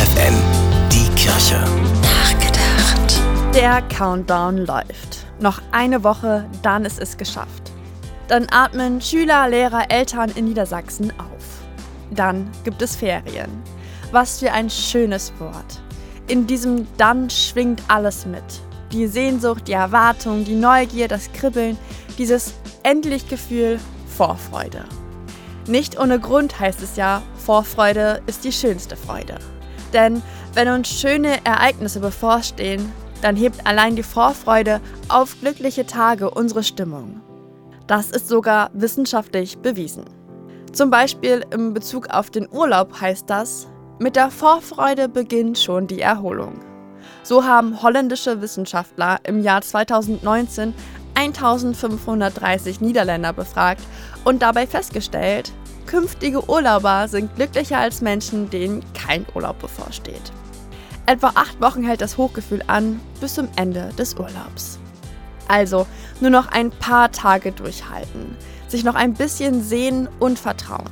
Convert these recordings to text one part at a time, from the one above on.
FFN, die Kirche. Nachgedacht. Der Countdown läuft. Noch eine Woche, dann ist es geschafft. Dann atmen Schüler, Lehrer, Eltern in Niedersachsen auf. Dann gibt es Ferien. Was für ein schönes Wort. In diesem Dann schwingt alles mit. Die Sehnsucht, die Erwartung, die Neugier, das Kribbeln, dieses endlich Gefühl Vorfreude. Nicht ohne Grund heißt es ja, Vorfreude ist die schönste Freude. Denn wenn uns schöne Ereignisse bevorstehen, dann hebt allein die Vorfreude auf glückliche Tage unsere Stimmung. Das ist sogar wissenschaftlich bewiesen. Zum Beispiel im Bezug auf den Urlaub heißt das, mit der Vorfreude beginnt schon die Erholung. So haben holländische Wissenschaftler im Jahr 2019 1530 Niederländer befragt und dabei festgestellt, künftige Urlauber sind glücklicher als Menschen, denen kein Urlaub bevorsteht. Etwa acht Wochen hält das Hochgefühl an, bis zum Ende des Urlaubs. Also nur noch ein paar Tage durchhalten, sich noch ein bisschen sehen und vertrauen.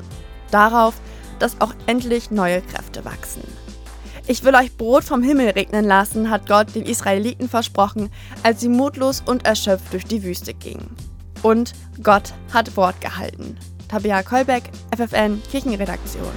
Darauf, dass auch endlich neue Kräfte wachsen. Ich will euch Brot vom Himmel regnen lassen, hat Gott den Israeliten versprochen, als sie mutlos und erschöpft durch die Wüste gingen. Und Gott hat Wort gehalten. Tabea Kolbeck, FFN Kirchenredaktion.